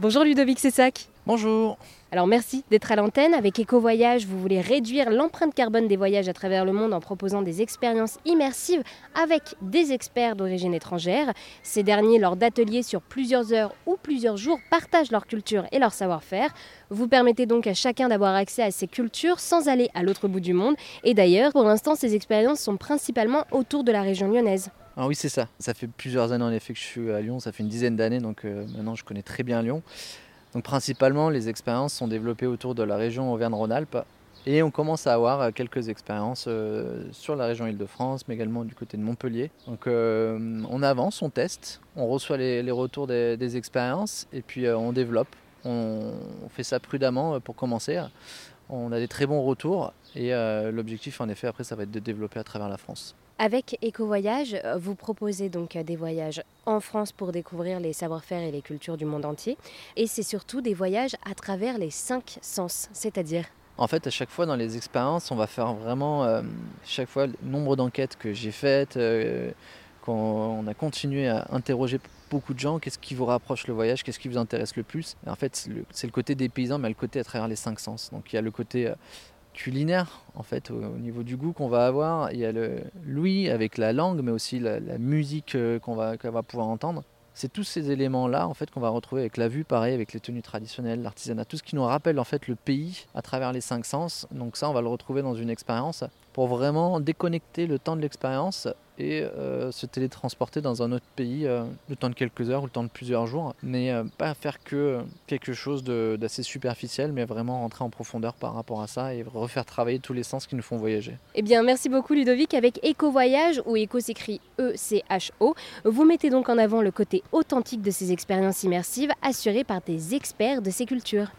Bonjour Ludovic Sessac. Bonjour. Alors merci d'être à l'antenne. Avec EcoVoyage, vous voulez réduire l'empreinte carbone des voyages à travers le monde en proposant des expériences immersives avec des experts d'origine étrangère. Ces derniers, lors d'ateliers sur plusieurs heures ou plusieurs jours, partagent leur culture et leur savoir-faire. Vous permettez donc à chacun d'avoir accès à ces cultures sans aller à l'autre bout du monde. Et d'ailleurs, pour l'instant, ces expériences sont principalement autour de la région lyonnaise. Ah oui, c'est ça. Ça fait plusieurs années en effet que je suis à Lyon. Ça fait une dizaine d'années, donc euh, maintenant je connais très bien Lyon. Donc principalement, les expériences sont développées autour de la région Auvergne-Rhône-Alpes. Et on commence à avoir euh, quelques expériences euh, sur la région Île-de-France, mais également du côté de Montpellier. Donc on avance, on teste, on reçoit les, retours des, expériences et puis on développe. On, fait ça prudemment pour commencer. On a des très bons retours et l'objectif en effet après ça va être de développer à travers la France. Avec EcoVoyage, euh, vous proposez donc euh, des voyages en France pour découvrir les savoir-faire et les cultures du monde entier. Et c'est surtout des voyages à travers les cinq sens, c'est-à-dire en fait, à chaque fois dans les expériences, on va faire vraiment, euh, chaque fois, le nombre d'enquêtes que j'ai faites, quand on a continué à interroger beaucoup de gens, qu'est-ce qui vous rapproche le voyage, qu'est-ce qui vous intéresse le plus? en fait, c'est le côté des paysans, mais le côté à travers les cinq sens. Donc il y a le côté culinaire en fait au, niveau du goût qu'on va avoir. Il y a l'ouïe avec la langue, mais aussi la, musique euh, qu'on va, va pouvoir entendre. C'est tous ces éléments-là en fait qu'on va retrouver avec la vue, pareil avec les tenues traditionnelles, l'artisanat, tout ce qui nous rappelle en fait le pays à travers les cinq sens. Donc ça, on va le retrouver dans une expérience pour vraiment déconnecter le temps de l'expérience et euh, se télétransporter dans un autre pays euh, le temps de quelques heures ou le temps de plusieurs jours, mais euh, pas faire que quelque chose d'assez superficiel, mais vraiment rentrer en profondeur par rapport à ça et refaire travailler tous les sens qui nous font voyager. Eh bien, merci beaucoup Ludovic. Avec Eco Voyage, où Eco s'écrit E-C-H-O, vous mettez donc en avant le côté authentique de ces expériences immersives assurées par des experts de ces cultures.